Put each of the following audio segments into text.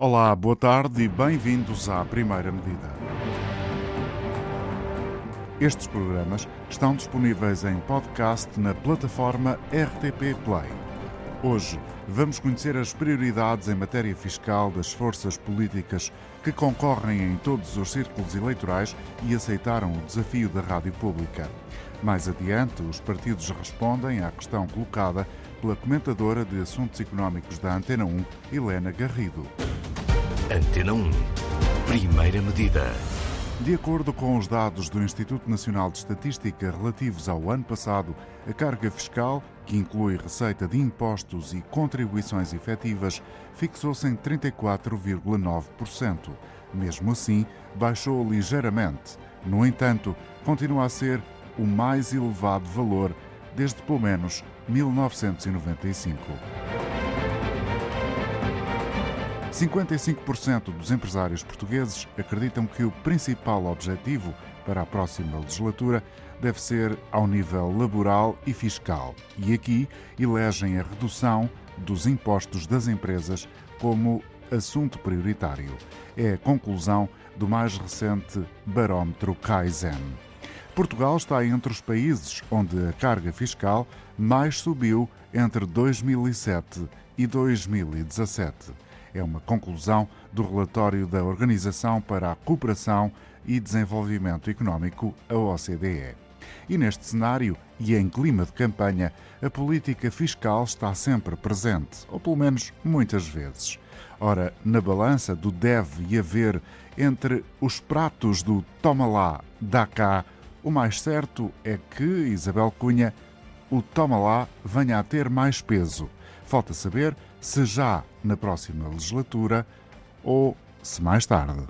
Olá, boa tarde e bem-vindos à Primeira Medida. Estes programas estão disponíveis em podcast na plataforma RTP Play. Hoje vamos conhecer as prioridades em matéria fiscal das forças políticas que concorrem em todos os círculos eleitorais e aceitaram o desafio da rádio pública. Mais adiante, os partidos respondem à questão colocada pela comentadora de assuntos económicos da Antena 1, Helena Garrido. Antena 1. Primeira medida. De acordo com os dados do Instituto Nacional de Estatística relativos ao ano passado, a carga fiscal, que inclui receita de impostos e contribuições efetivas, fixou-se em 34,9%. Mesmo assim, baixou ligeiramente. No entanto, continua a ser o mais elevado valor desde pelo menos 1995. 55% dos empresários portugueses acreditam que o principal objetivo para a próxima legislatura deve ser ao nível laboral e fiscal. E aqui elegem a redução dos impostos das empresas como assunto prioritário. É a conclusão do mais recente barómetro Kaizen. Portugal está entre os países onde a carga fiscal mais subiu entre 2007 e 2017. É uma conclusão do relatório da Organização para a Cooperação e Desenvolvimento Económico, a OCDE. E neste cenário, e em clima de campanha, a política fiscal está sempre presente, ou pelo menos muitas vezes. Ora, na balança do deve e haver entre os pratos do toma lá, dá cá, o mais certo é que, Isabel Cunha, o toma lá venha a ter mais peso. Falta saber se já na próxima legislatura ou se mais tarde.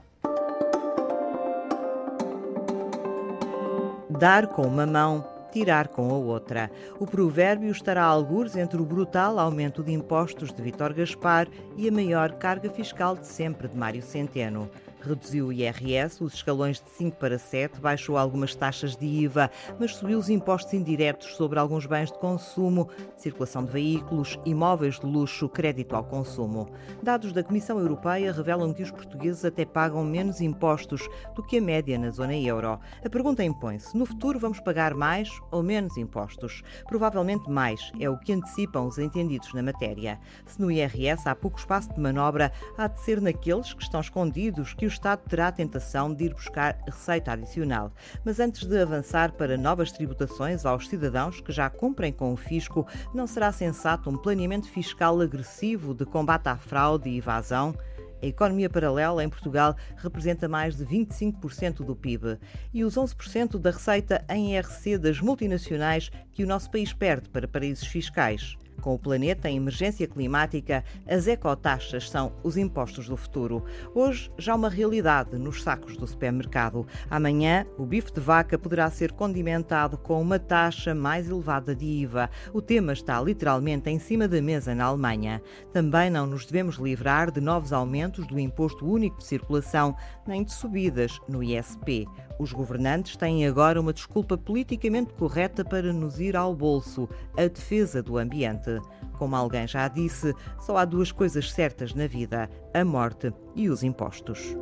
Dar com uma mão, tirar com a outra. O provérbio estará a algures entre o brutal aumento de impostos de Vítor Gaspar e a maior carga fiscal de sempre de Mário Centeno reduziu o IRS, os escalões de 5 para 7, baixou algumas taxas de IVA, mas subiu os impostos indiretos sobre alguns bens de consumo, circulação de veículos, imóveis de luxo, crédito ao consumo. Dados da Comissão Europeia revelam que os portugueses até pagam menos impostos do que a média na zona euro. A pergunta impõe-se: no futuro vamos pagar mais ou menos impostos? Provavelmente mais, é o que antecipam os entendidos na matéria. Se no IRS há pouco espaço de manobra, há de ser naqueles que estão escondidos que o Estado terá a tentação de ir buscar receita adicional. Mas antes de avançar para novas tributações aos cidadãos que já cumprem com o fisco, não será sensato um planeamento fiscal agressivo de combate à fraude e evasão? A economia paralela em Portugal representa mais de 25% do PIB e os 11% da receita em IRC das multinacionais que o nosso país perde para paraísos fiscais. Com o planeta em emergência climática, as ecotaxas são os impostos do futuro. Hoje já uma realidade nos sacos do supermercado. Amanhã, o bife de vaca poderá ser condimentado com uma taxa mais elevada de IVA. O tema está literalmente em cima da mesa na Alemanha. Também não nos devemos livrar de novos aumentos do imposto único de circulação, nem de subidas no ISP. Os governantes têm agora uma desculpa politicamente correta para nos ir ao bolso: a defesa do ambiente. Como alguém já disse, só há duas coisas certas na vida: a morte e os impostos.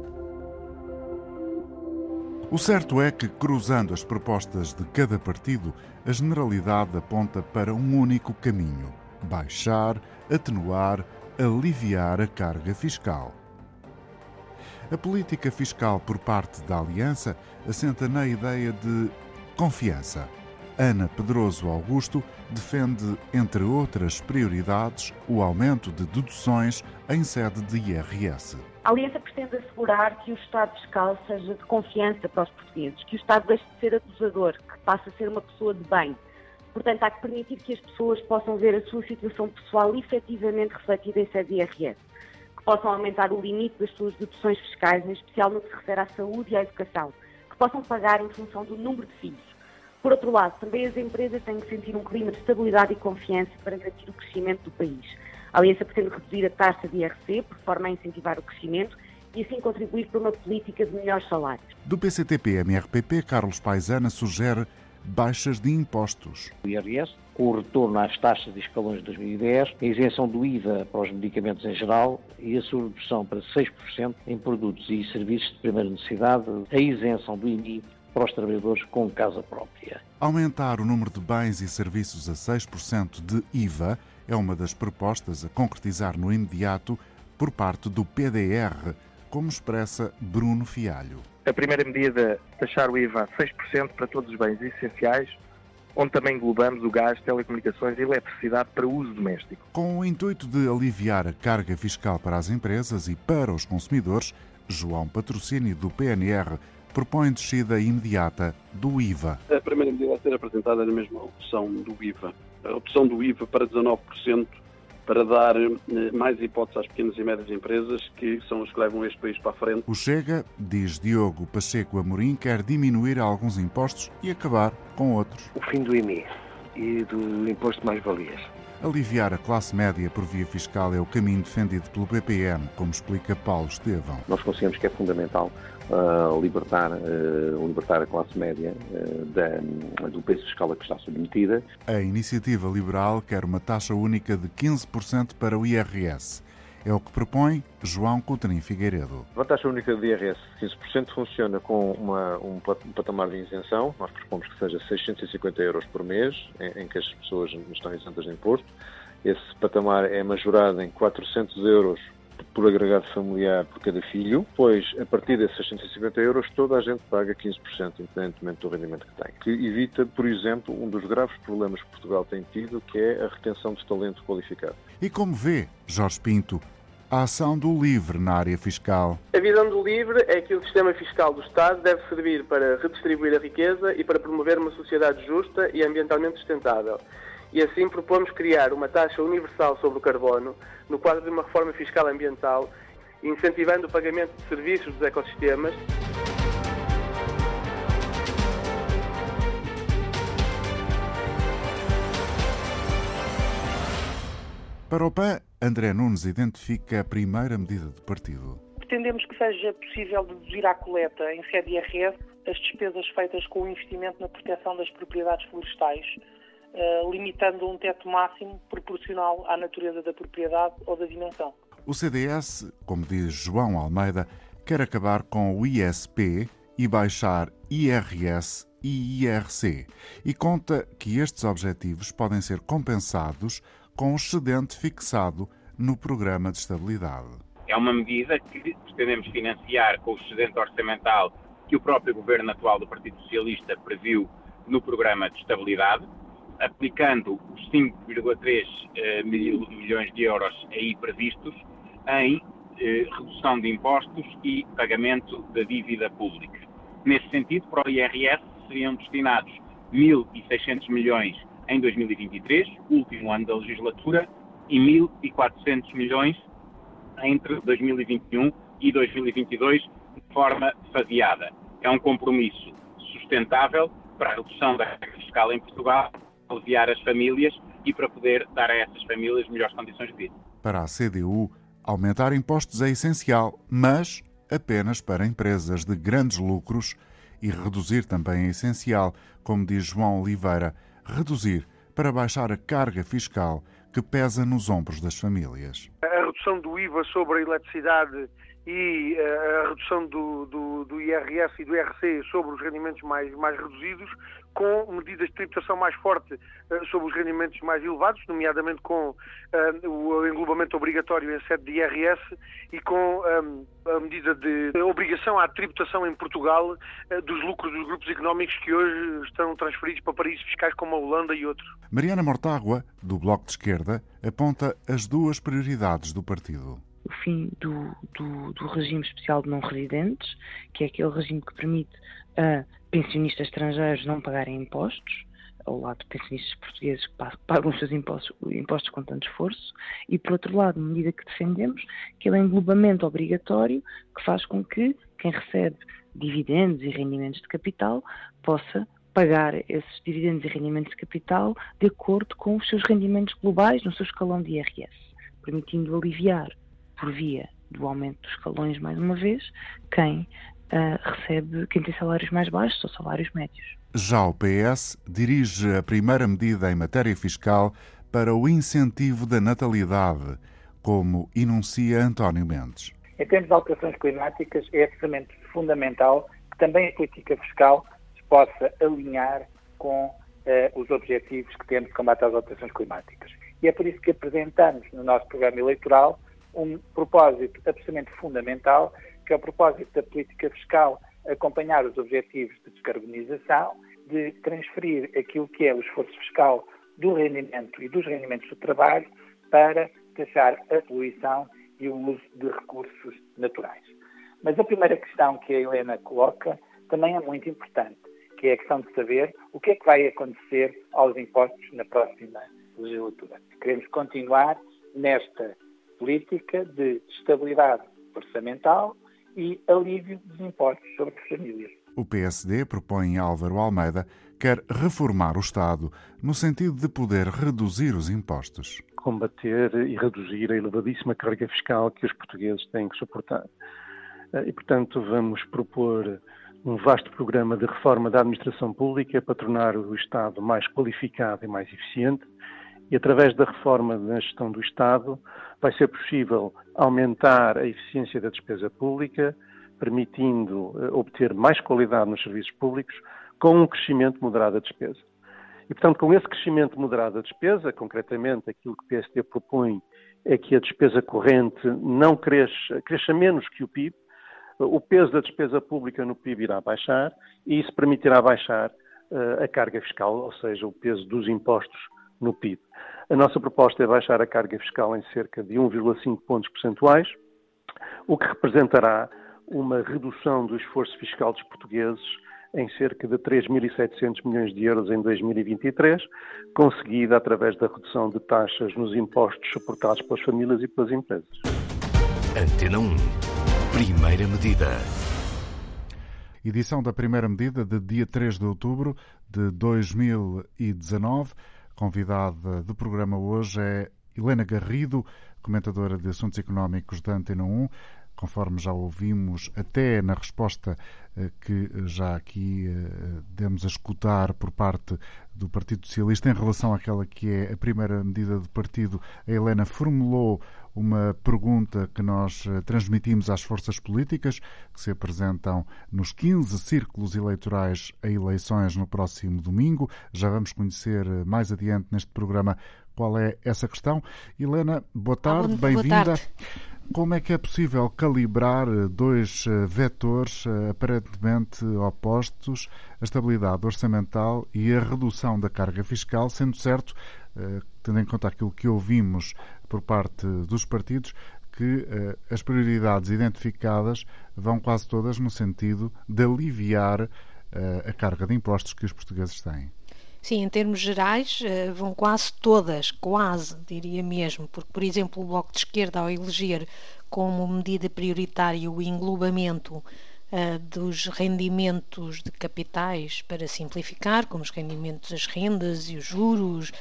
O certo é que, cruzando as propostas de cada partido, a generalidade aponta para um único caminho: baixar, atenuar, aliviar a carga fiscal. A política fiscal por parte da Aliança assenta na ideia de confiança. Ana Pedroso Augusto defende, entre outras prioridades, o aumento de deduções em sede de IRS. A Aliança pretende assegurar que o Estado fiscal seja de confiança para os portugueses, que o Estado deixe de ser acusador, que passe a ser uma pessoa de bem. Portanto, há que permitir que as pessoas possam ver a sua situação pessoal efetivamente refletida em sede de IRS possam aumentar o limite das suas deduções fiscais, em especial no que se refere à saúde e à educação, que possam pagar em função do número de filhos. Por outro lado, também as empresas têm que sentir um clima de estabilidade e confiança para garantir o crescimento do país. A Aliança pretende reduzir a taxa de IRC, por forma a incentivar o crescimento e assim contribuir para uma política de melhores salários. Do PCTP-MRPP, Carlos Paisana sugere baixas de impostos. O IRS, com o retorno às taxas de escalões de 2010, a isenção do IVA para os medicamentos em geral e a subversão para 6% em produtos e serviços de primeira necessidade, a isenção do IMI para os trabalhadores com casa própria. Aumentar o número de bens e serviços a 6% de IVA é uma das propostas a concretizar no imediato por parte do PDR, como expressa Bruno Fialho. A primeira medida, taxar o IVA a 6% para todos os bens essenciais, onde também englobamos o gás, telecomunicações e eletricidade para uso doméstico. Com o intuito de aliviar a carga fiscal para as empresas e para os consumidores, João Patrocínio do PNR propõe descida imediata do IVA. A primeira medida a ser apresentada é a mesma opção do IVA. A opção do IVA para 19% para dar eh, mais hipóteses às pequenas e médias empresas, que são as que levam este país para a frente. O Chega, diz Diogo Pacheco Amorim, quer diminuir alguns impostos e acabar com outros. O fim do IMI e do imposto de mais-valias. Aliviar a classe média por via fiscal é o caminho defendido pelo BPM, como explica Paulo Estevão. Nós consideramos que é fundamental uh, libertar, uh, libertar a classe média uh, da, do peso fiscal a que está submetida. A iniciativa liberal quer uma taxa única de 15% para o IRS. É o que propõe João Coutinho Figueiredo. A taxa única de IRS de 15% funciona com uma, um patamar de isenção. Nós propomos que seja 650 euros por mês, em, em que as pessoas estão isentas de imposto. Esse patamar é majorado em 400 euros por agregado familiar por cada filho, pois a partir desses 650 euros toda a gente paga 15%, independentemente do rendimento que tem. Que evita, por exemplo, um dos graves problemas que Portugal tem tido, que é a retenção de talento qualificado. E como vê, Jorge Pinto, a ação do LIVRE na área fiscal? A visão do LIVRE é que o sistema fiscal do Estado deve servir para redistribuir a riqueza e para promover uma sociedade justa e ambientalmente sustentável e assim propomos criar uma taxa universal sobre o carbono no quadro de uma reforma fiscal ambiental, incentivando o pagamento de serviços dos ecossistemas. Para o PAN, André Nunes identifica a primeira medida de partido. Pretendemos que seja possível deduzir à coleta em sede IRS as despesas feitas com o investimento na proteção das propriedades florestais, eh, limitando um teto máximo proporcional à natureza da propriedade ou da dimensão. O CDS, como diz João Almeida, quer acabar com o ISP e baixar IRS e IRC e conta que estes objetivos podem ser compensados com o excedente fixado no programa de estabilidade. É uma medida que pretendemos financiar com o excedente orçamental que o próprio governo atual do Partido Socialista previu no programa de estabilidade aplicando os 5,3 eh, mil milhões de euros aí previstos em eh, redução de impostos e pagamento da dívida pública. Nesse sentido, para o IRS seriam destinados 1.600 milhões em 2023, último ano da legislatura, e 1.400 milhões entre 2021 e 2022, de forma faseada. É um compromisso sustentável para a redução da carga fiscal em Portugal aliviar as famílias e para poder dar a essas famílias melhores condições de vida. Para a CDU, aumentar impostos é essencial, mas apenas para empresas de grandes lucros e reduzir também é essencial, como diz João Oliveira, reduzir para baixar a carga fiscal que pesa nos ombros das famílias. A redução do IVA sobre a eletricidade e eh, a redução do, do, do, IRS e do IRC sobre os rendimentos mais, mais reduzidos, com medidas de tributação mais forte uh, sobre os rendimentos mais elevados, nomeadamente com uh, o englobamento obrigatório em sede de IRS e com um, a medida de obrigação à tributação em Portugal dos lucros dos grupos económicos que hoje estão transferidos para paraísos fiscais como a Holanda e outros. Mariana Mortágua, do Bloco de Esquerda, aponta as duas prioridades do partido o fim do, do, do, regime especial de não residentes, que é aquele regime que permite a pensionistas estrangeiros não pagarem impostos, ao lado de pensionistas portugueses que pagam os seus impostos, impostos com tanto esforço, e por outro lado, medida que defendemos, que é o englobamento obrigatório que faz com que quem recebe dividendos e rendimentos de capital possa pagar esses dividendos e rendimentos de capital de acordo com os seus rendimentos globais no seu escalão de IRS, permitindo aliviar por via do aumento dos escalões, mais uma vez, quem uh, recebe, quem tem salários mais baixos ou salários médios. Já o PS dirige a primeira medida em matéria fiscal para o incentivo da natalidade, como enuncia António Mendes. Em termos de alterações climáticas, é absolutamente fundamental que também a política fiscal se possa alinhar com eh, os objetivos que temos de combate às alterações climáticas. E é por isso que apresentamos no nosso programa eleitoral um propósito absolutamente fundamental, que o propósito da política fiscal acompanhar os objetivos de descarbonização, de transferir aquilo que é o esforço fiscal do rendimento e dos rendimentos do trabalho para taxar a poluição e o uso de recursos naturais. Mas a primeira questão que a Helena coloca também é muito importante, que é a questão de saber o que é que vai acontecer aos impostos na próxima legislatura. Queremos continuar nesta política de estabilidade orçamental e alívio dos impostos sobre as famílias. O PSD, propõe Álvaro Almeida, quer reformar o Estado no sentido de poder reduzir os impostos. Combater e reduzir a elevadíssima carga fiscal que os portugueses têm que suportar. E, portanto, vamos propor um vasto programa de reforma da administração pública para tornar o Estado mais qualificado e mais eficiente. E através da reforma na gestão do Estado vai ser possível aumentar a eficiência da despesa pública, permitindo eh, obter mais qualidade nos serviços públicos, com um crescimento moderado da despesa. E, portanto, com esse crescimento moderado da despesa, concretamente aquilo que o PSD propõe é que a despesa corrente não cresça, cresça menos que o PIB, o peso da despesa pública no PIB irá baixar e isso permitirá baixar uh, a carga fiscal, ou seja, o peso dos impostos no PIB. A nossa proposta é baixar a carga fiscal em cerca de 1,5 pontos percentuais, o que representará uma redução do esforço fiscal dos portugueses em cerca de 3.700 milhões de euros em 2023, conseguida através da redução de taxas nos impostos suportados pelas famílias e pelas empresas. Antena 1. Primeira medida. Edição da primeira medida de dia 3 de outubro de 2019. Convidada do programa hoje é Helena Garrido, comentadora de assuntos económicos da Antena 1 conforme já ouvimos, até na resposta eh, que já aqui eh, demos a escutar por parte do Partido Socialista em relação àquela que é a primeira medida do partido, a Helena formulou uma pergunta que nós eh, transmitimos às forças políticas que se apresentam nos 15 círculos eleitorais a eleições no próximo domingo. Já vamos conhecer mais adiante neste programa qual é essa questão. Helena, boa tarde, bem-vinda. Como é que é possível calibrar eh, dois eh, vetores eh, aparentemente opostos, a estabilidade orçamental e a redução da carga fiscal, sendo certo, tendo em conta aquilo que ouvimos por parte dos partidos, que as prioridades identificadas vão quase todas no sentido de aliviar a carga de impostos que os portugueses têm? Sim, em termos gerais, eh, vão quase todas, quase, diria mesmo, porque, por exemplo, o Bloco de Esquerda, ao eleger como medida prioritária o englobamento uh, dos rendimentos de capitais, para simplificar, como os rendimentos das rendas e os juros,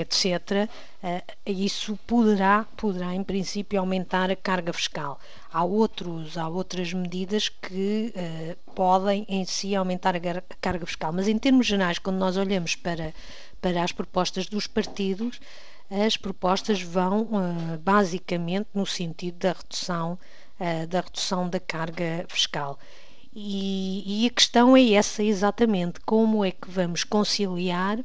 etc., uh, isso poderá, poderá, em princípio, aumentar a carga fiscal. Há, outros, há outras medidas que uh, podem, em si, aumentar a carga fiscal. Mas, em termos gerais, quando nós olhamos para, para as propostas dos partidos, as propostas vão basicamente no sentido da redução, da redução da carga fiscal. E, e, a questão é essa exatamente: como é que vamos conciliar eh,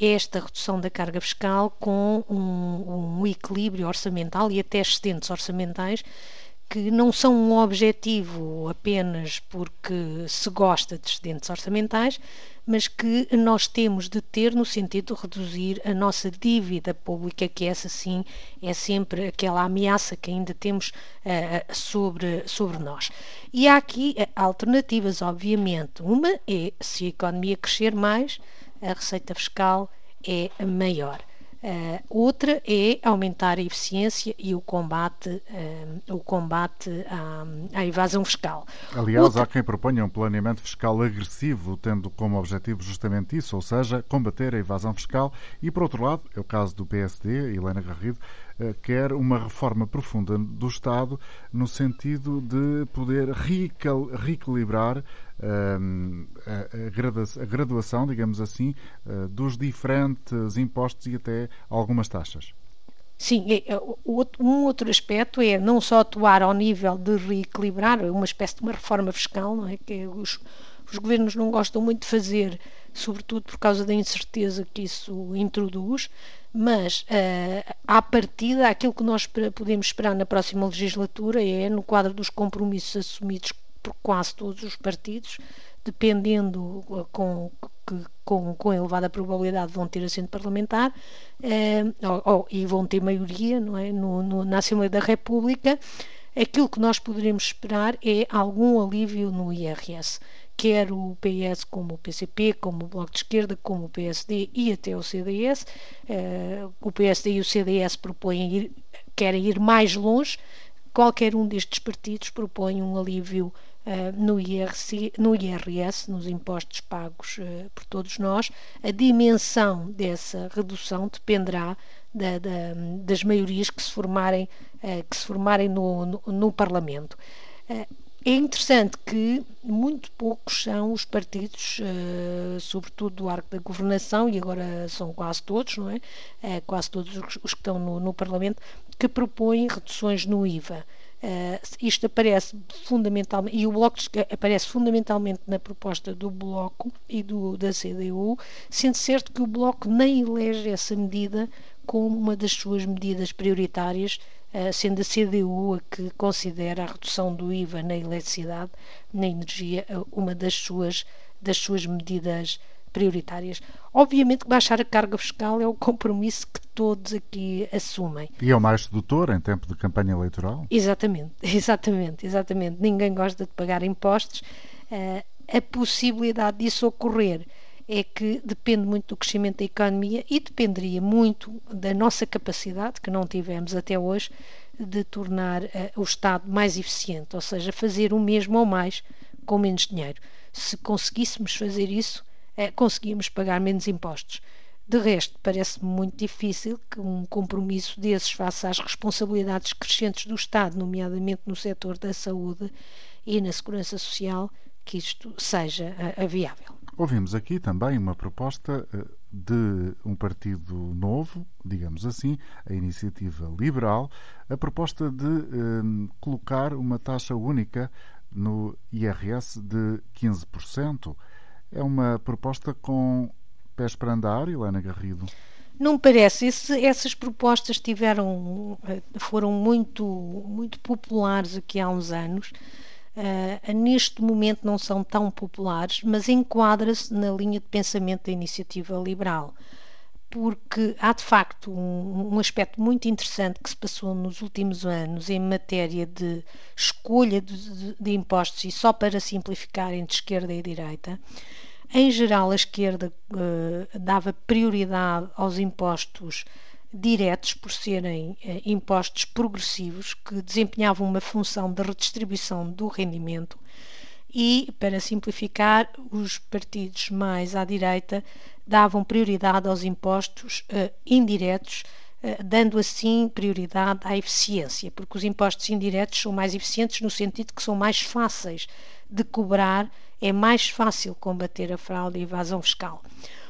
esta redução da carga fiscal com um, um equilíbrio orçamental e até excedentes orçamentais que não são um objetivo apenas porque se gosta de excedentes orçamentais, mas que nós temos de ter no sentido de reduzir a nossa dívida pública, que essa sim é sempre aquela ameaça que ainda temos uh, sobre, sobre nós. E há aqui alternativas, obviamente. Uma é, se a economia crescer mais, a receita fiscal é maior. Uh, outra é aumentar a eficiência e o combate, uh, o combate à, à, evasão fiscal. Aliás, outra... há quem proponha um planeamento fiscal agressivo, tendo como objetivo justamente isso, ou seja, combater a evasão fiscal. E, por outro lado, é o caso do PSD, Helena Garrido, quer uma reforma profunda do Estado no sentido de poder reequilibrar a graduação, digamos assim, dos diferentes impostos e até algumas taxas. Sim, é, é, um outro aspecto é não só atuar ao nível de reequilibrar, uma espécie de uma reforma fiscal, é? que os, os governos não gostam muito de fazer, sobretudo por causa da incerteza que isso introduz, mas uh, à partida, aquilo que nós podemos esperar na próxima legislatura é, no quadro dos compromissos assumidos por quase todos os partidos, dependendo uh, com, que, com, com elevada probabilidade vão ter assento parlamentar eh, ou, ou, e vão ter maioria não é, no, no, na Assembleia da República, aquilo que nós poderemos esperar é algum alívio no IRS quer o PS como o PCP, como o Bloco de Esquerda, como o PSD e até o CDS. Eh, o PSD e o CDS propõem ir, querem ir mais longe. Qualquer um destes partidos propõe um alívio no, IRC, no IRS, nos impostos pagos uh, por todos nós, a dimensão dessa redução dependerá da, da, das maiorias que se formarem, uh, que se formarem no, no, no Parlamento. É interessante que muito poucos são os partidos, sobretudo do arco da governação, e agora são quase todos, não é? Quase todos os, os que estão no, no, Parlamento, que propõem reduções no IVA. Uh, isto aparece fundamentalmente, e o Bloco aparece fundamentalmente na proposta do Bloco e do, da CDU, sendo certo que o Bloco nem elege essa medida como uma das suas medidas prioritárias, uh, sendo a CDU a que considera a redução do IVA na eletricidade, na energia, uma das suas, das suas medidas prioritárias prioritárias. Obviamente que baixar a carga fiscal é o compromisso que todos aqui assumem. E é o mais sedutor em tempo de campanha eleitoral? Exatamente, exatamente, exatamente. Ninguém gosta de pagar impostos. Uh, a possibilidade disso ocorrer é que depende muito do crescimento da economia e dependeria muito da nossa capacidade, que não tivemos até hoje, de tornar uh, o Estado mais eficiente, ou seja, fazer o mesmo ou mais com menos dinheiro. Se conseguíssemos fazer isso, conseguíamos pagar menos impostos. De resto, parece-me muito difícil que um compromisso desses faça às responsabilidades crescentes do Estado, nomeadamente no setor da saúde e na segurança social, que isto seja uh, viável. Ouvimos aqui também uma proposta uh, de um partido novo, digamos assim, a iniciativa liberal, a proposta de uh, colocar uma taxa única no IRS de 15%. É uma proposta com pés para andar, Helena Garrido? Não parece. Esse, essas propostas tiveram, foram muito, muito populares aqui há uns anos. Uh, neste momento não são tão populares, mas enquadra-se na linha de pensamento da iniciativa liberal. Porque há de facto um, um, aspecto muito interessante que se passou nos últimos anos em matéria de escolha de, de, de impostos, e só para simplificar entre esquerda e direita, em geral, a esquerda uh, dava prioridade aos impostos diretos, por serem uh, impostos progressivos, que desempenhavam uma função de redistribuição do rendimento, e, para simplificar, os partidos mais à direita davam prioridade aos impostos uh, indiretos, dando assim prioridade à eficiência, porque os impostos indiretos são mais eficientes no sentido que são mais fáceis de cobrar é mais fácil combater a fraude e a evasão fiscal.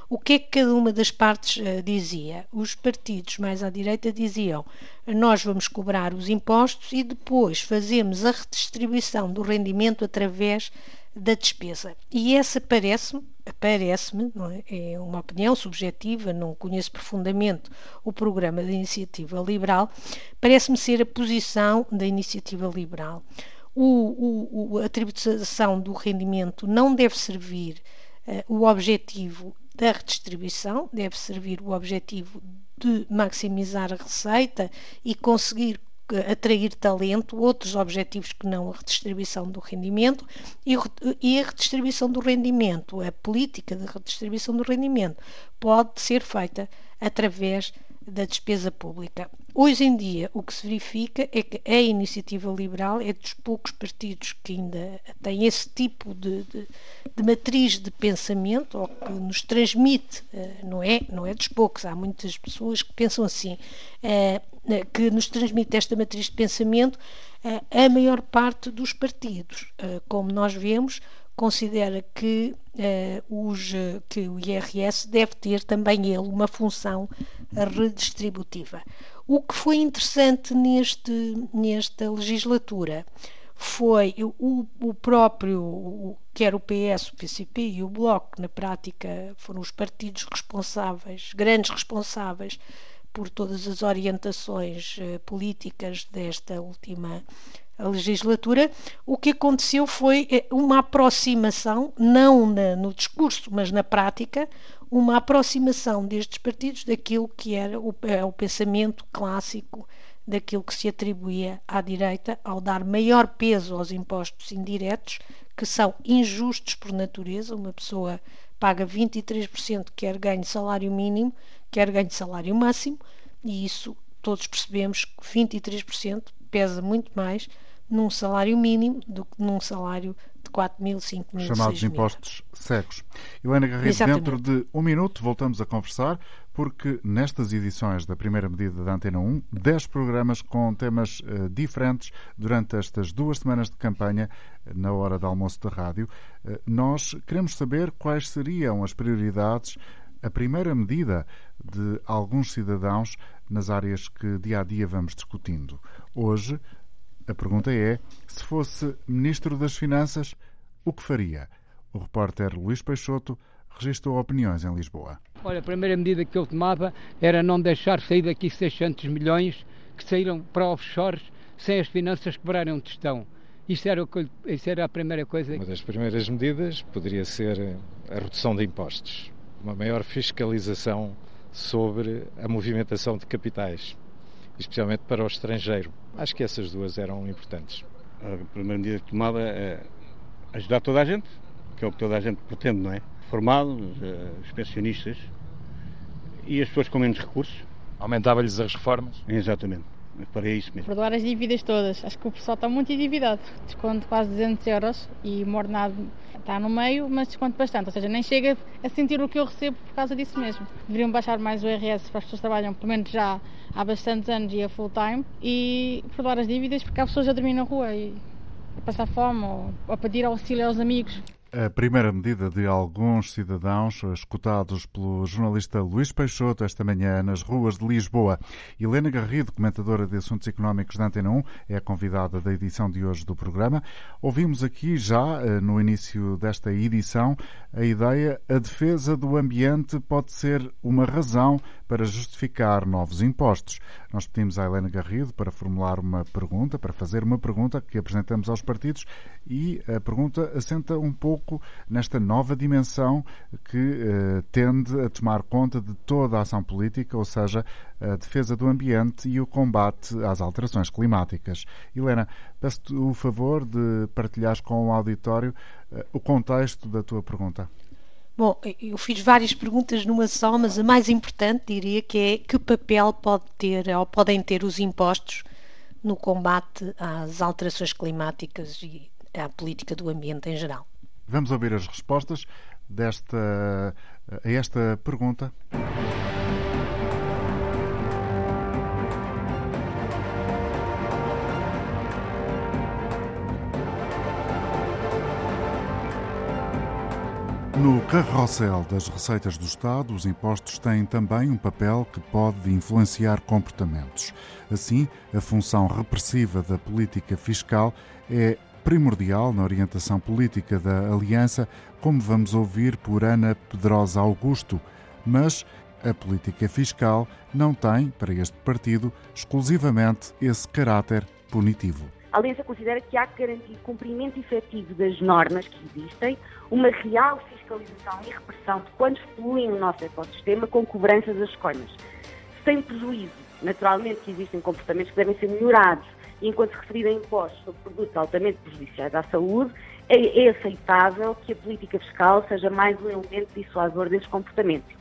O que é que cada uma das partes uh, dizia? Os partidos mais à direita diziam: nós vamos cobrar os impostos e depois fazemos a redistribuição do rendimento através da despesa. E essa parece-me, parece-me, é? é uma opinião subjetiva, não conheço profundamente o programa da iniciativa liberal, parece-me ser a posição da iniciativa liberal o, o, a tributação do rendimento não deve servir uh, o objetivo da redistribuição, deve servir o objetivo de maximizar a receita e conseguir atrair talento, outros objetivos que não a redistribuição do rendimento e, a redistribuição do rendimento, a política de redistribuição do rendimento pode ser feita através da despesa pública. Hoje em dia, o que se verifica é que a iniciativa liberal é dos poucos partidos que ainda têm esse tipo de, de, de matriz de pensamento, ou que nos transmite, eh, não é, não é dos poucos, há muitas pessoas que pensam assim, eh, que nos transmite esta matriz de pensamento a maior parte dos partidos. Como nós vemos, considera que, os, que o IRS deve ter também ele uma função redistributiva. O que foi interessante neste, nesta legislatura foi o, o próprio, quer o PS, o PCP e o Bloco, na prática foram os partidos responsáveis, grandes responsáveis por todas as orientações uh, políticas desta última legislatura, o que aconteceu foi eh, uma aproximação, não na, no discurso, mas na prática, uma aproximação destes partidos daquilo que era o, é, o pensamento clássico daquilo que se atribuía à direita ao dar maior peso aos impostos indiretos, que são injustos por natureza. Uma pessoa paga 23% quer ganhe salário mínimo, quer ganhe salário máximo, e isso todos percebemos que 23% pesa muito mais num salário mínimo do que num salário 4 mil, 5 mil, Chamados impostos cegos. Helena Garrido, Exatamente. dentro de um minuto voltamos a conversar, porque nestas edições da primeira medida da Antena 1, 10 programas com temas uh, diferentes durante estas duas semanas de campanha, na hora do almoço da rádio. Uh, nós queremos saber quais seriam as prioridades, a primeira medida de alguns cidadãos nas áreas que dia a dia vamos discutindo. Hoje, a pergunta é: se fosse Ministro das Finanças, o que faria? O repórter Luís Peixoto registrou opiniões em Lisboa. Olha, a primeira medida que eu tomava era não deixar sair daqui 600 milhões que saíram para offshores sem as finanças quebrarem um testão. Isso era, o que, isso era a primeira coisa. Uma das primeiras medidas poderia ser a redução de impostos, uma maior fiscalização sobre a movimentação de capitais especialmente para o estrangeiro. Acho que essas duas eram importantes. A primeira medida que tomava é ajudar toda a gente, que é o que toda a gente pretende, não é? Formados, eh, os pensionistas e as pessoas com menos recursos. Aumentava-lhes as reformas? Exatamente. Para isso mesmo. Perdoar as dívidas todas. Acho que o pessoal está muito endividado. Desconto quase 200 euros e mornado está no meio, mas desconto bastante. Ou seja, nem chega a sentir o que eu recebo por causa disso mesmo. Deveriam baixar mais o IRS para as pessoas que trabalham, pelo menos já há bastantes anos e a full time, e perdoar as dívidas porque há pessoas a dormir na rua e a passar fome ou a pedir auxílio aos amigos. A primeira medida de alguns cidadãos escutados pelo jornalista Luís Peixoto esta manhã nas ruas de Lisboa. Helena Garrido, comentadora de assuntos económicos da Antena 1, é a convidada da edição de hoje do programa. Ouvimos aqui já, eh, no início desta edição, a ideia a defesa do ambiente pode ser uma razão para justificar novos impostos. Nós pedimos à Helena Garrido para formular uma pergunta, para fazer uma pergunta que apresentamos aos partidos e a pergunta assenta um pouco nesta nova dimensão que eh, tende a tomar conta de toda a ação política, ou seja, a defesa do ambiente e o combate às alterações climáticas. Helena, peço-te o favor de partilhares com o auditório eh, o contexto da tua pergunta. Bom, eu fiz várias perguntas numa só, mas a mais importante diria que é que papel pode ter ou podem ter os impostos no combate às alterações climáticas e à política do ambiente em geral. Vamos ouvir as respostas desta, a esta pergunta. No carrossel das receitas do Estado, os impostos têm também um papel que pode influenciar comportamentos. Assim, a função repressiva da política fiscal é primordial na orientação política da Aliança, como vamos ouvir por Ana Pedrosa Augusto. Mas a política fiscal não tem, para este partido, exclusivamente esse caráter punitivo. A Aliança considera que há que garantir cumprimento efetivo das normas que existem, uma real fiscalização e repressão de quantos poluem o nosso ecossistema com cobranças das escolhas, sem prejuízo. Naturalmente que existem comportamentos que devem ser melhorados, e enquanto se referir a impostos sobre produtos altamente prejudiciais à saúde, é aceitável que a política fiscal seja mais um elemento dissuasor desses comportamentos.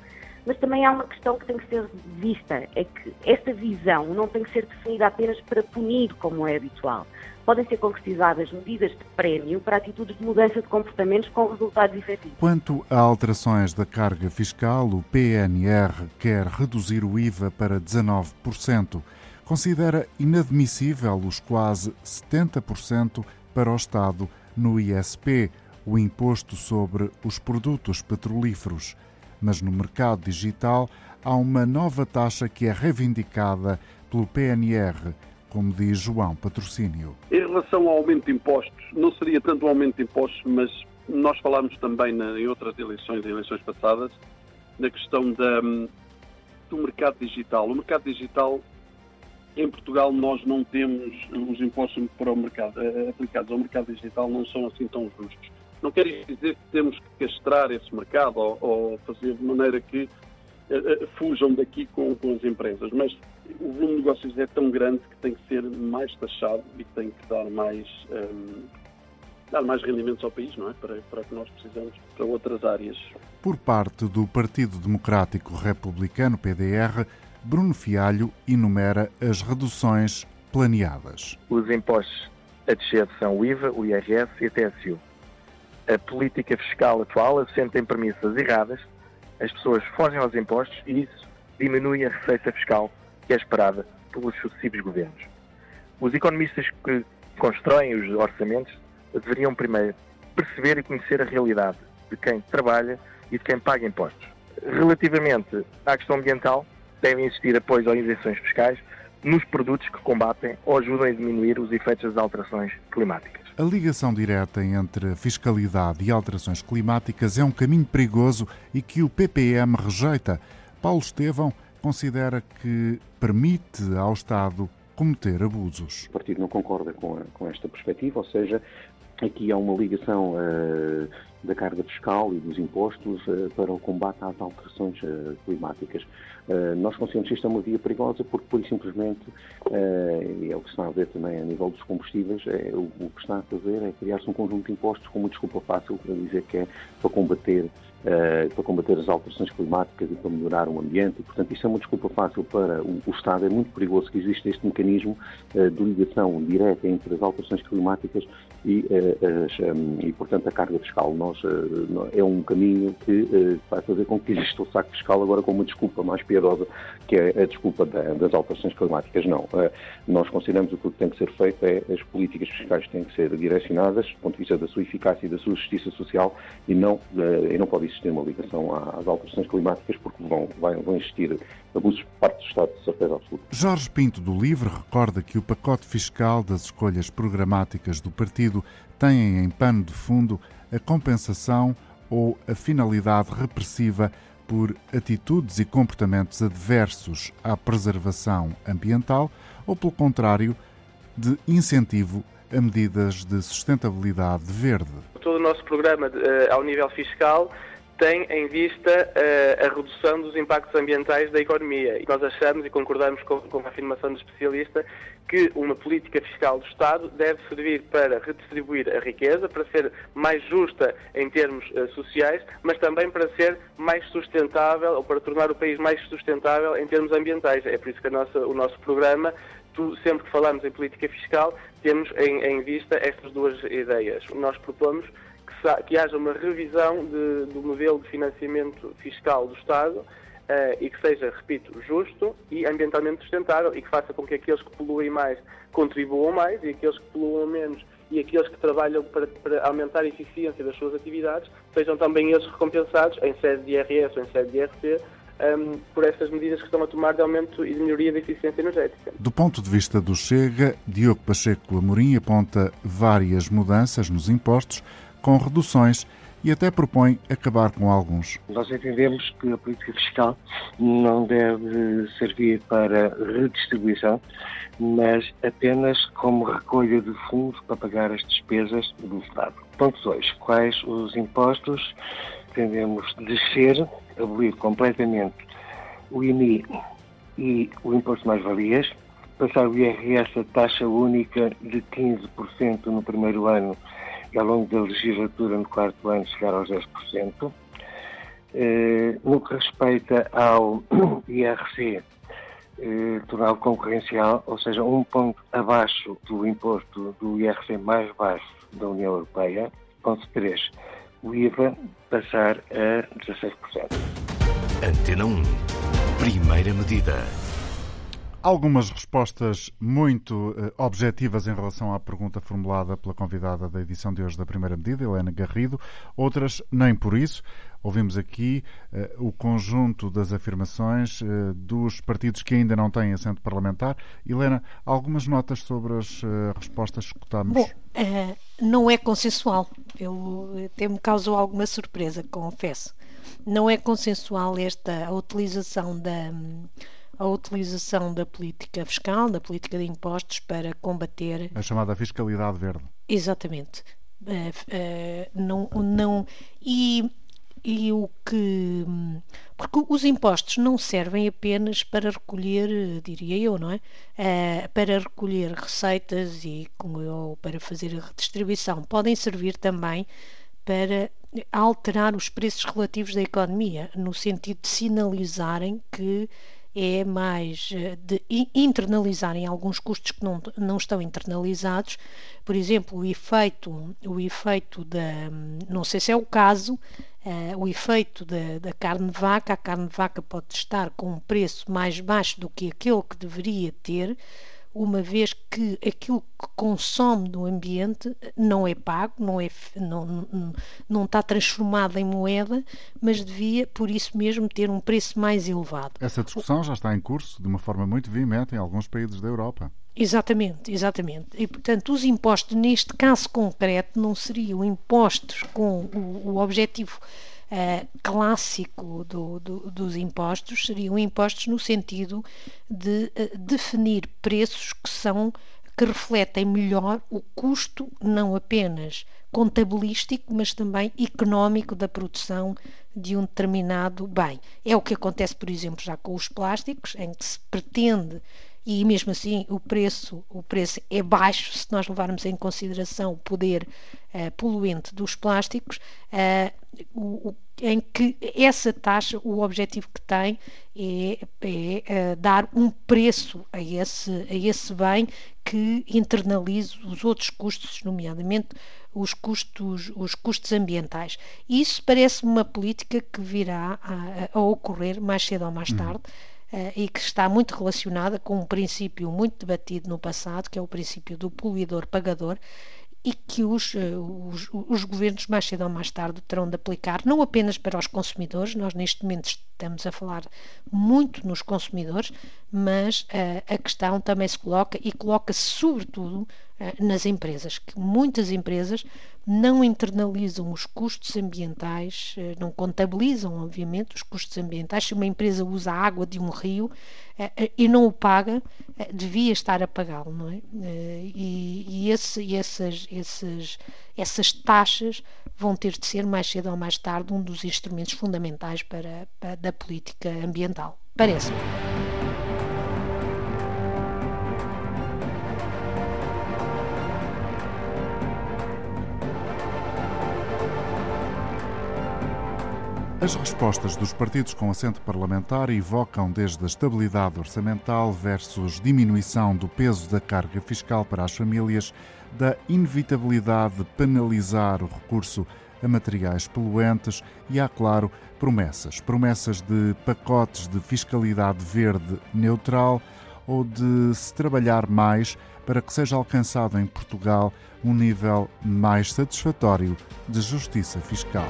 Mas também há uma questão que tem que ser vista, é que esta visão não tem que ser definida apenas para punir, como é habitual. Podem ser concretizadas medidas de prémio para atitudes de mudança de comportamentos com resultados efetivos. Quanto a alterações da carga fiscal, o PNR quer reduzir o IVA para 19%. Considera inadmissível os quase 70% para o Estado no ISP, o imposto sobre os produtos petrolíferos. Mas no mercado digital há uma nova taxa que é reivindicada pelo PNR, como diz João Patrocínio. Em relação ao aumento de impostos, não seria tanto um aumento de impostos, mas nós falámos também em outras eleições, em eleições passadas, na questão da, do mercado digital. O mercado digital, em Portugal, nós não temos os impostos para o mercado, eh, aplicados ao mercado digital, não são assim tão justos. Não quer dizer que temos que castrar esse mercado ou, ou fazer de maneira que uh, fujam daqui com, com, as empresas, mas o volume de negócios é tão grande que tem que ser mais taxado e tem que dar mais, um, ehm, dar mais rendimentos ao país, não é? Para, para que nós precisamos para outras áreas. Por parte do Partido Democrático Republicano, PDR, Bruno Fialho enumera as reduções planeadas. Os impostos a descer são o IVA, o IRS e a TSU a política fiscal atual assenta em premissas erradas, as pessoas fogem aos impostos e isso diminui a receita fiscal que é esperada pelos sucessivos governos. Os economistas que constroem os orçamentos deveriam primeiro perceber e conhecer a realidade de quem trabalha e de quem paga impostos. Relativamente à questão ambiental, devem existir apoios ou isenções fiscais nos produtos que combatem ou ajudam a diminuir os efeitos das alterações climáticas. A ligação direta entre fiscalidade e alterações climáticas é um caminho perigoso e que o PPM rejeita. Paulo Estevão considera que permite ao Estado cometer abusos. O partido não concorda com, a, com esta perspectiva, ou seja, aqui há uma ligação uh, da carga fiscal e dos impostos uh, para o combate às alterações uh, climáticas. Nós consideramos que isto é uma via perigosa porque, por simplesmente, e é o que se está a ver também a nível dos combustíveis, é, o, o, que está a fazer é criar-se um conjunto de impostos com uma desculpa fácil para dizer que é para combater Uh, para combater as alterações climáticas e para melhorar o ambiente. E, portanto, isso é uma desculpa fácil para o, o Estado. É muito perigoso que exista este mecanismo uh, de ligação direta entre as alterações climáticas e, uh, as, um, e portanto, a carga fiscal. Nós, é um caminho que vai fazer com que exista o saco fiscal agora com uma desculpa mais piedosa, que é a desculpa da, das alterações climáticas. Não. nós consideramos que o que tem que ser feito é as políticas fiscais têm que ser direcionadas do ponto de vista da sua eficácia e da sua justiça social e não, e não pode existir uma ligação às alterações climáticas, porque vão, vão existir abusos por parte do Estado, de certeza absoluta. Jorge Pinto do Livre recorda que o pacote fiscal das escolhas programáticas do partido tem em pano de fundo a compensação ou a finalidade repressiva por atitudes e comportamentos adversos à preservação ambiental ou, pelo contrário, de incentivo a medidas de sustentabilidade verde. Todo o nosso programa, eh, ao nível fiscal, tem em vista uh, a redução dos impactos ambientais da economia. E nós achamos e concordamos com, com, a afirmação do especialista que uma política fiscal do Estado deve servir para redistribuir a riqueza, para ser mais justa em termos uh, sociais, mas também para ser mais sustentável ou para tornar o país mais sustentável em termos ambientais. É por isso que nossa, o nosso programa sempre que falamos em política fiscal, temos em, em vista estas duas ideias. Nós propomos que, que haja uma revisão de, do modelo de financiamento fiscal do Estado uh, e que seja, repito, justo e ambientalmente sustentável e que faça com que aqueles que poluem mais contribuam mais e aqueles que poluam menos e aqueles que trabalham para, para, aumentar a eficiência das suas atividades sejam também eles recompensados em sede de IRS ou em sede de IRC um, ehm, por estas medidas que estão a tomar de aumento e de melhoria da eficiência energética. Do ponto de vista do Chega, Diogo Pacheco Amorim aponta várias mudanças nos impostos com reduções e até propõe acabar com alguns. Nós entendemos que a política fiscal não deve servir para redistribuição, mas apenas como recolha de fundos para pagar as despesas do Estado. Ponto 2. Quais os impostos pretendemos descer, abolir completamente o IMI e o imposto mais-valias, passar o IRS a taxa única de 15% no primeiro ano ao longo da legislatura, no quarto ano, chegar aos 10%. Eh, no que respeita ao IRC, eh, total concorrencial, ou seja, um ponto abaixo do imposto do IRC mais baixo da União Europeia. Ponto 3. O IVA passar a 16%. Antena 1. Primeira medida. Algumas respostas muito uh, objetivas em relação à pergunta formulada pela convidada da edição de hoje da primeira medida, Helena Garrido, outras nem por isso. Ouvimos aqui uh, o conjunto das afirmações uh, dos partidos que ainda não têm assento parlamentar. Helena, algumas notas sobre as respostas que escutamos? Bom, não é consensual. Eu, até me causou alguma surpresa, confesso. Não é consensual esta a utilização da a utilização da política fiscal, da política de impostos para combater a chamada fiscalidade verde. Exatamente. Uh, uh, não, não e, e o que porque os impostos não servem apenas para recolher, diria eu, não é? Uh, para recolher receitas e como eu para fazer a redistribuição, podem servir também para alterar os preços relativos da economia, no sentido de sinalizarem que é mais eh, de internalizarem alguns custos que não, não estão internalizados. Por exemplo, o efeito, o efeito da, não sei se é o caso, uh, o efeito da, da carne de vaca, a carne de vaca pode estar com um preço mais baixo do que aquele que deveria ter, uma vez que aquilo que consome no ambiente não é pago, não, é, não, não, não está transformado em moeda, mas devia, por isso mesmo, ter um preço mais elevado. Essa discussão já está em curso de uma forma muito veemente em alguns países da Europa. Exatamente, exatamente. E, portanto, os impostos, neste caso concreto, não seriam impostos com o, o objetivo uh, clássico do, do, dos impostos seriam impostos no sentido de uh, definir preços que são que refletem melhor o custo não apenas contabilístico, mas também económico da produção de um determinado bem. É o que acontece, por exemplo, já com os plásticos, em que se pretende e mesmo assim o preço, o preço é baixo se nós levarmos em consideração o poder uh, poluente dos plásticos, uh, o, o, em que essa taxa, o objetivo que tem é, é uh, dar um preço a esse, a esse bem que internalize os outros custos, nomeadamente os custos, os custos ambientais. Isso parece uma política que virá a, a ocorrer mais cedo ou mais uhum. tarde. E que está muito relacionada com um princípio muito debatido no passado, que é o princípio do poluidor-pagador, e que os, eh, os, os, governos mais cedo ou mais tarde terão de aplicar, não apenas para os consumidores, nós neste momento estamos a falar muito nos consumidores, mas uh, a questão também se coloca e coloca-se sobretudo uh, nas empresas, que muitas empresas não internalizam os custos ambientais, uh, não contabilizam, obviamente, os custos ambientais. Se uma empresa usa a água de um rio e não o paga, devia estar a pagá-lo, não é? E, e esse, essas, esses, essas taxas vão ter de ser, mais cedo ou mais tarde, um dos instrumentos fundamentais para, para da política ambiental. Parece-me. As respostas dos partidos com assento parlamentar evocam desde a estabilidade orçamental versus diminuição do peso da carga fiscal para as famílias, da inevitabilidade de penalizar o recurso a materiais poluentes e há, claro, promessas. Promessas de pacotes de fiscalidade verde neutral ou de se trabalhar mais para que seja alcançado em Portugal um nível mais satisfatório de justiça fiscal.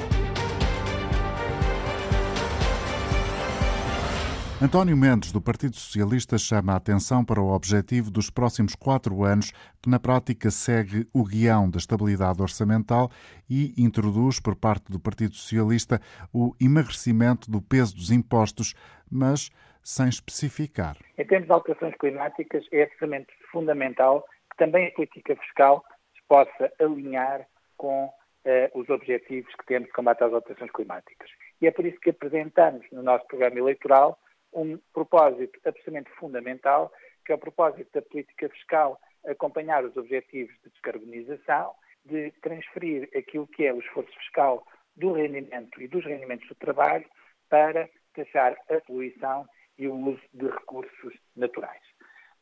António Mendes, do Partido Socialista, chama a atenção para o objetivo dos próximos quatro anos, que na prática segue o guião da estabilidade orçamental e introduz, por parte do Partido Socialista, o emagrecimento do peso dos impostos, mas sem especificar. Em termos de alterações climáticas, é absolutamente fundamental que também a política fiscal se possa alinhar com eh, os objetivos que temos de combate às alterações climáticas. E é por isso que apresentamos no nosso programa eleitoral um propósito absolutamente fundamental, que é o propósito da política fiscal acompanhar os objetivos de descarbonização, de transferir aquilo que é o esforço fiscal do rendimento e dos rendimentos do trabalho para taxar a poluição e o uso de recursos naturais.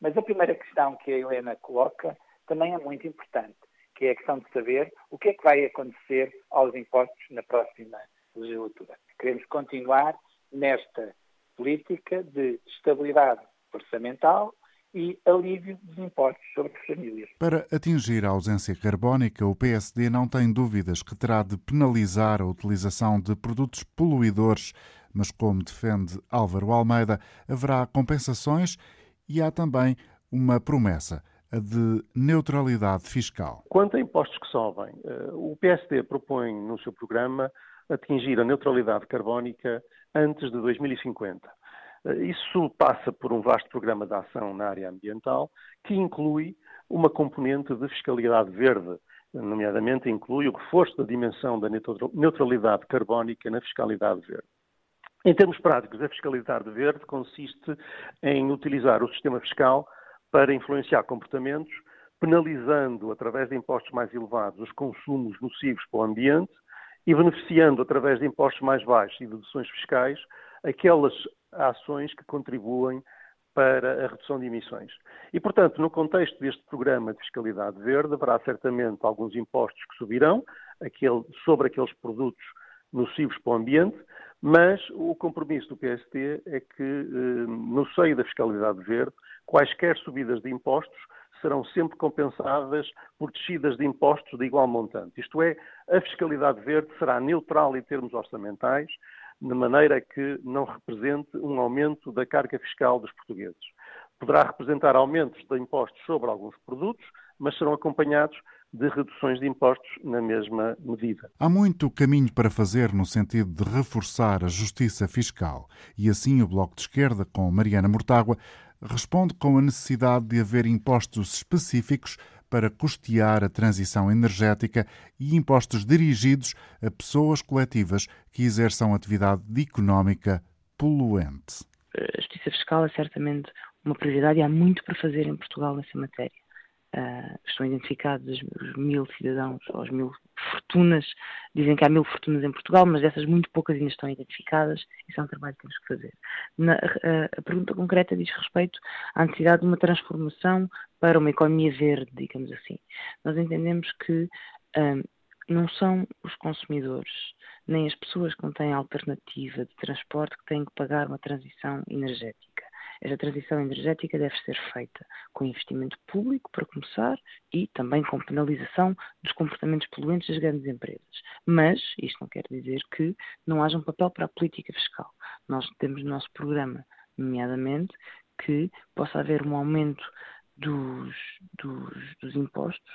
Mas a primeira questão que a Helena coloca também é muito importante, que é a questão de saber o que é que vai acontecer aos impostos na próxima legislatura. Queremos continuar nesta política de estabilidade orçamental e alívio dos impostos sobre as famílias. Para atingir a ausência carbónica, o PSD não tem dúvidas que terá de penalizar a utilização de produtos poluidores, mas como defende Álvaro Almeida, haverá compensações e há também uma promessa a de neutralidade fiscal. Quanto a impostos que sobem, eh, o PSD propõe no seu programa atingir a neutralidade carbónica antes de 2050. Eh, isso passa por um vasto programa de ação na área ambiental que inclui uma componente de fiscalidade verde, nomeadamente inclui o reforço da dimensão da neutralidade carbónica na fiscalidade verde. Em termos práticos, a fiscalidade verde consiste em utilizar o sistema fiscal para influenciar comportamentos, penalizando através de impostos mais elevados os consumos nocivos para o ambiente e beneficiando através de impostos mais baixos e deduções fiscais aquelas ações que contribuem para a redução de emissões. E, portanto, no contexto deste programa de fiscalidade verde, haverá certamente alguns impostos que subirão aquele, sobre aqueles produtos nocivos para o ambiente, mas o compromisso do PST é que, eh, no seio da fiscalidade verde, quaisquer subidas de impostos serão sempre compensadas por descidas de impostos de igual montante. Isto é, a fiscalidade verde será neutral em termos orçamentais, de maneira que não represente um aumento da carga fiscal dos portugueses. Poderá representar aumentos de impostos sobre alguns produtos, mas serão acompanhados de reduções de impostos na mesma medida. Há muito caminho para fazer no sentido de reforçar a justiça fiscal e assim o Bloco de Esquerda, com Mariana Mortágua, responde com a necessidade de haver impostos específicos para custear a transição energética e impostos dirigidos a pessoas coletivas que exerçam atividade económica poluente. A justiça fiscal é certamente uma prioridade e há muito para fazer em Portugal nessa matéria. Uh, estão identificados os mil cidadãos, ou as mil fortunas, dizem que há mil fortunas em Portugal, mas dessas muito poucas ainda estão identificadas, isso é um trabalho que temos que fazer. Na, uh, a pergunta concreta diz respeito à necessidade de uma transformação para uma economia verde, digamos assim. Nós entendemos que uh, não são os consumidores, nem as pessoas que não têm alternativa de transporte que têm que pagar uma transição energética esta transição energética deve ser feita com investimento público, para começar, e também com penalização dos comportamentos poluentes das grandes empresas. Mas isto não quer dizer que não haja um papel para a política fiscal. Nós temos no nosso programa, nomeadamente, que possa haver um aumento dos, dos, dos impostos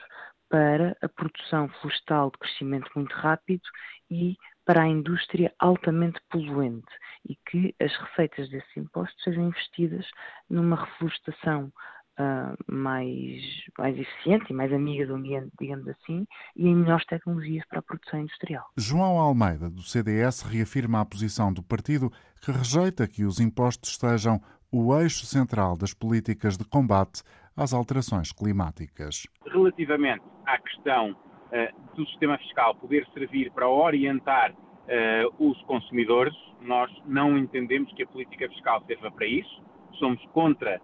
para a produção florestal de crescimento muito rápido e para a indústria altamente poluente e que as receitas desses impostos sejam investidas numa reflorestação uh, mais, mais eficiente e mais amiga do ambiente, digamos assim, e em melhores tecnologias para a produção industrial. João Almeida, do CDS, reafirma a posição do partido que rejeita que os impostos sejam o eixo central das políticas de combate às alterações climáticas. Relativamente à questão eh, do sistema fiscal poder servir para orientar uh, os consumidores, nós não entendemos que a política fiscal serva para isso, somos contra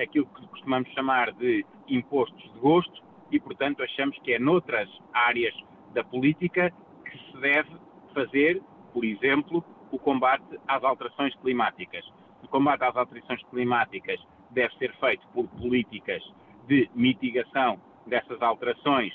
aquilo que costumamos chamar de impostos de gosto e, portanto, achamos que é noutras áreas da política que se deve fazer, por exemplo, o combate às alterações climáticas. O combate às alterações climáticas deve ser feito por políticas de mitigação dessas alterações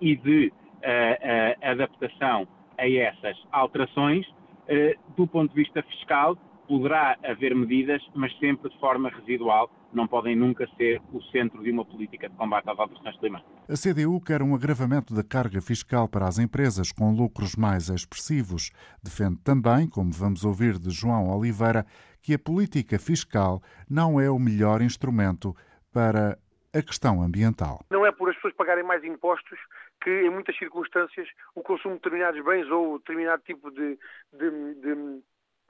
e de uh, uh, adaptação a essas alterações. Uh, do ponto de vista fiscal, poderá haver medidas, mas sempre de forma residual, não podem nunca ser o centro de uma política de combate às alterações climáticas. A CDU quer um agravamento da carga fiscal para as empresas com lucros mais expressivos. Defende também, como vamos ouvir de João Oliveira, que a política fiscal não é o melhor instrumento para a questão ambiental. Não é por as pessoas pagarem mais impostos que, em muitas circunstâncias, o consumo de determinados bens ou determinado tipo de, de, de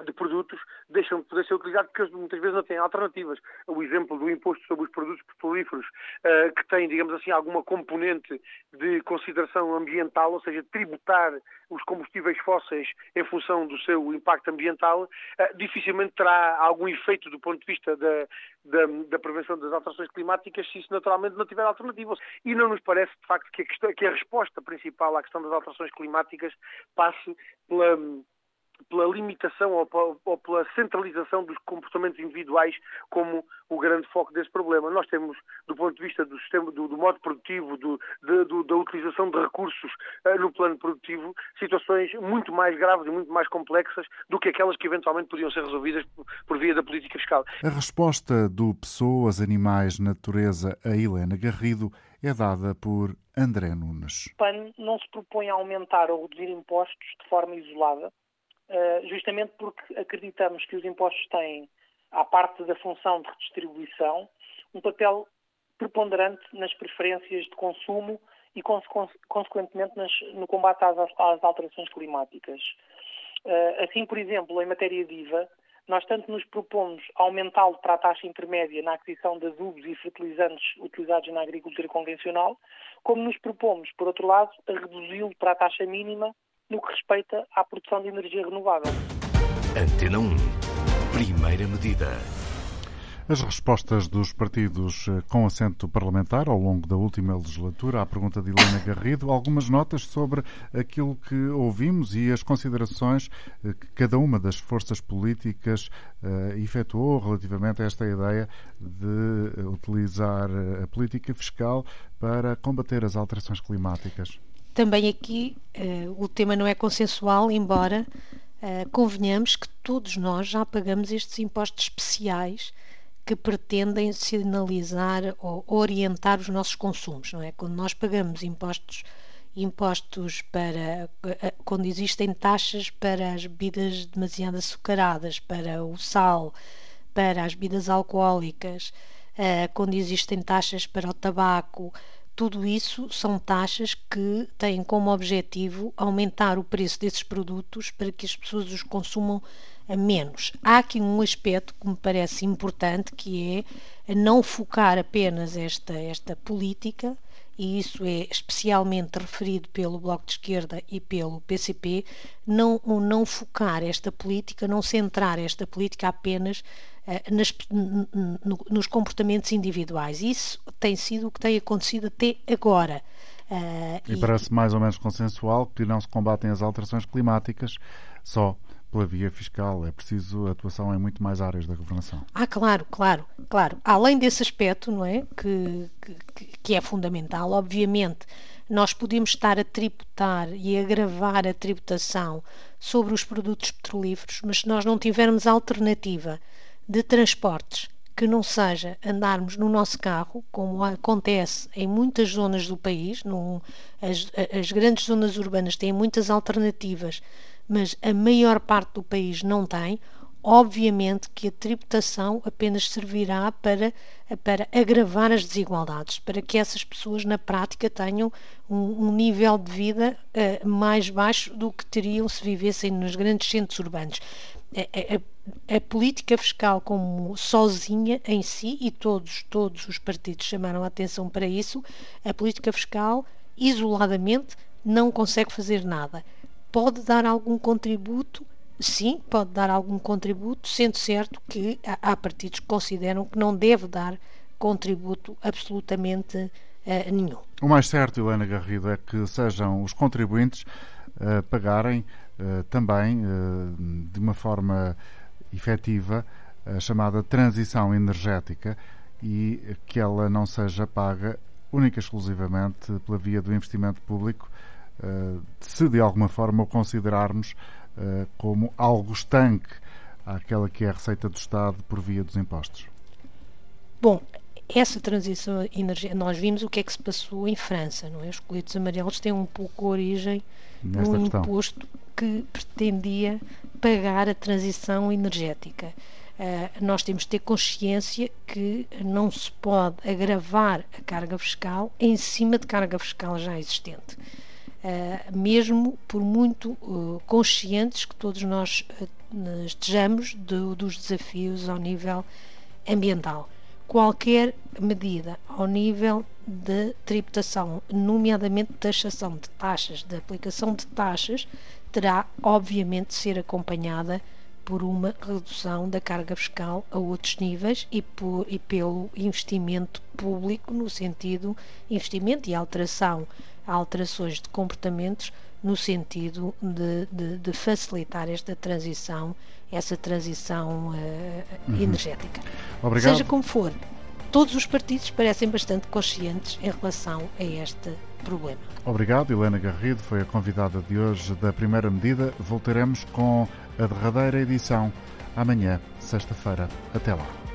de produtos deixam de poder ser utilizados porque muitas vezes não têm alternativas. O exemplo do imposto sobre os produtos petrolíferos, uh, que tem, digamos assim, alguma componente de consideração ambiental, ou seja, tributar os combustíveis fósseis em função do seu impacto ambiental, uh, dificilmente terá algum efeito do ponto de vista da, da, da, prevenção das alterações climáticas se isso naturalmente não tiver alternativas. E não nos parece, de facto, que a, questão, que a resposta principal à questão das alterações climáticas passe pela pela limitação ou, ou, pela centralização dos comportamentos individuais como o grande foco desse problema. Nós temos, do ponto de vista do sistema, do, do modo produtivo, do, de, do, da utilização de recursos uh, no plano produtivo, situações muito mais graves e muito mais complexas do que aquelas que eventualmente podiam ser resolvidas por, por via da política fiscal. A resposta do Pessoas, Animais, Natureza a Helena Garrido é dada por André Nunes. O PAN não se propõe a aumentar ou reduzir impostos de forma isolada, justamente porque acreditamos que os impostos têm, à parte da função de redistribuição, um papel preponderante nas preferências de consumo e, consequentemente, no combate às, alterações climáticas. Uh, assim, por exemplo, em matéria de IVA, nós tanto nos propomos aumentá-lo para a taxa intermédia na aquisição de adubos e fertilizantes utilizados na agricultura convencional, como nos propomos, por outro lado, a reduzi-lo para a taxa mínima no que respeita à produção de energia renovável. Antena 1. Primeira medida. As respostas dos partidos eh, com assento parlamentar ao longo da última legislatura à pergunta de Helena Garrido, algumas notas sobre aquilo que ouvimos e as considerações eh, que cada uma das forças políticas uh, efetuou relativamente a esta ideia de utilizar a política fiscal para combater as alterações climáticas também aqui uh, o tema não é consensual, embora uh, convenhamos que todos nós já pagamos estes impostos especiais que pretendem sinalizar ou orientar os nossos consumos, não é? Quando nós pagamos impostos impostos para eh, quando existem taxas para as bebidas demasiado açucaradas, para o sal, para as bebidas alcoólicas, quando existem taxas para o tabaco, tudo isso são taxas que têm como objetivo aumentar o preço desses produtos para que as pessoas os consumam a menos. Há aqui um aspecto que me parece importante que é não focar apenas esta, esta política e isso é especialmente referido pelo Bloco de Esquerda e pelo PCP, não, não focar esta política, não centrar esta política apenas nas, no, nos comportamentos individuais. Isso tem sido o que tem acontecido até agora. Uh, e, e parece mais ou menos consensual que não se combatem as alterações climáticas só pela via fiscal. É preciso atuação em muito mais áreas da governação. Ah, claro, claro, claro. Além desse aspecto, não é, que, que, que é fundamental, obviamente, nós podemos estar a tributar e agravar a tributação sobre os produtos petrolíferos, mas se nós não tivermos alternativa de transportes que não seja andarmos no nosso carro, como acontece em muitas zonas do país, as, as grandes zonas urbanas têm muitas alternativas mas a maior parte do país não tem, obviamente que a tributação apenas servirá para, para agravar as desigualdades, para que essas pessoas na prática tenham um, um nível de vida uh, mais baixo do que teriam se vivessem nos grandes centros urbanos. A, a, a, política fiscal como sozinha em si, e todos, todos os partidos chamaram a atenção para isso, a política fiscal isoladamente não consegue fazer nada pode dar algum contributo, sim, pode dar algum contributo, sendo certo que há partidos que consideram que não deve dar contributo absolutamente uh, nenhum. O mais certo, Helena Garrido, é que sejam os contribuintes uh, pagarem uh, também de uma forma efetiva a chamada transição energética e que ela não seja paga única e exclusivamente pela via do investimento público eh, se de alguma forma o considerarmos eh, como algo estanque àquela que é a receita do Estado por via dos impostos? Bom, essa transição energética, nós vimos o que é que se passou em França, não é? Os coletes amarelos têm um pouco origem Nesta num questão. imposto que pretendia pagar a transição energética. Uh, nós temos de ter consciência que não se pode agravar a carga fiscal em cima de carga fiscal já existente. mesmo por muito conscientes que todos nós estejamos dos desafios ao nível ambiental. Qualquer medida ao nível de tributação, nomeadamente taxação de taxas, de aplicação de taxas, terá obviamente de ser acompanhada por uma redução da carga fiscal a outros níveis e, por, e pelo investimento público no sentido investimento e alteração alterações de comportamentos no sentido de, de, de facilitar esta transição, essa transição uh, uhum. energética. Obrigado. Seja como for, todos os partidos parecem bastante conscientes em relação a este problema. Obrigado, Helena Garrido, foi a convidada de hoje da primeira medida. Voltaremos com a derradeira edição amanhã, sexta-feira. Até lá.